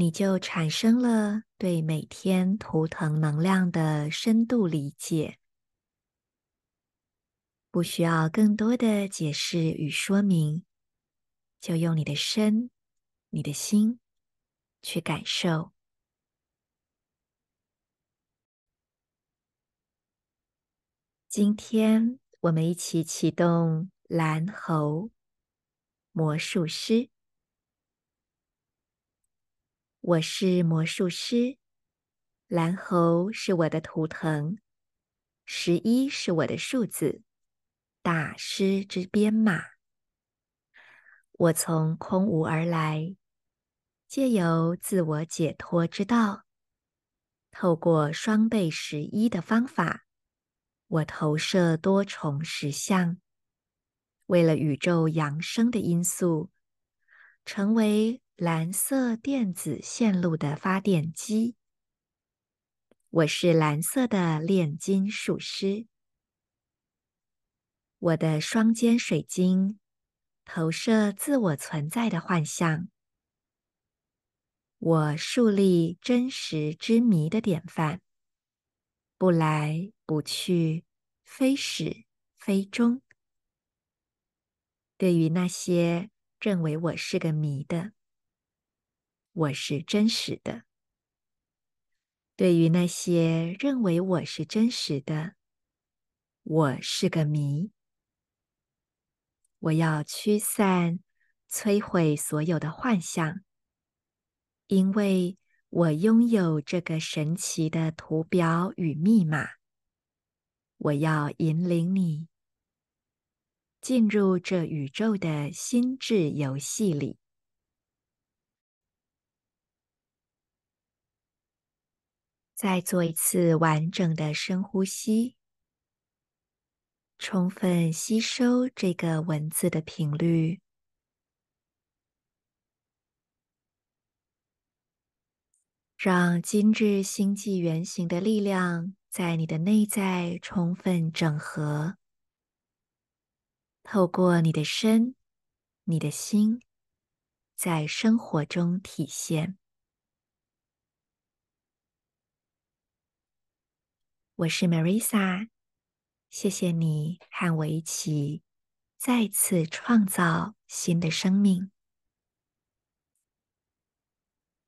你就产生了对每天图腾能量的深度理解，不需要更多的解释与说明，就用你的身、你的心去感受。今天我们一起启动蓝猴魔术师。我是魔术师，蓝猴是我的图腾，十一是我的数字，大师之编码。我从空无而来，借由自我解脱之道，透过双倍十一的方法，我投射多重实相，为了宇宙扬升的因素，成为。蓝色电子线路的发电机。我是蓝色的炼金术师。我的双肩水晶投射自我存在的幻象。我树立真实之谜的典范。不来不去，非始非终。对于那些认为我是个谜的。我是真实的。对于那些认为我是真实的，我是个谜。我要驱散、摧毁所有的幻象，因为我拥有这个神奇的图表与密码。我要引领你进入这宇宙的心智游戏里。再做一次完整的深呼吸，充分吸收这个文字的频率，让精致星际原型的力量在你的内在充分整合，透过你的身、你的心，在生活中体现。我是 Marisa，谢谢你和我一起再次创造新的生命。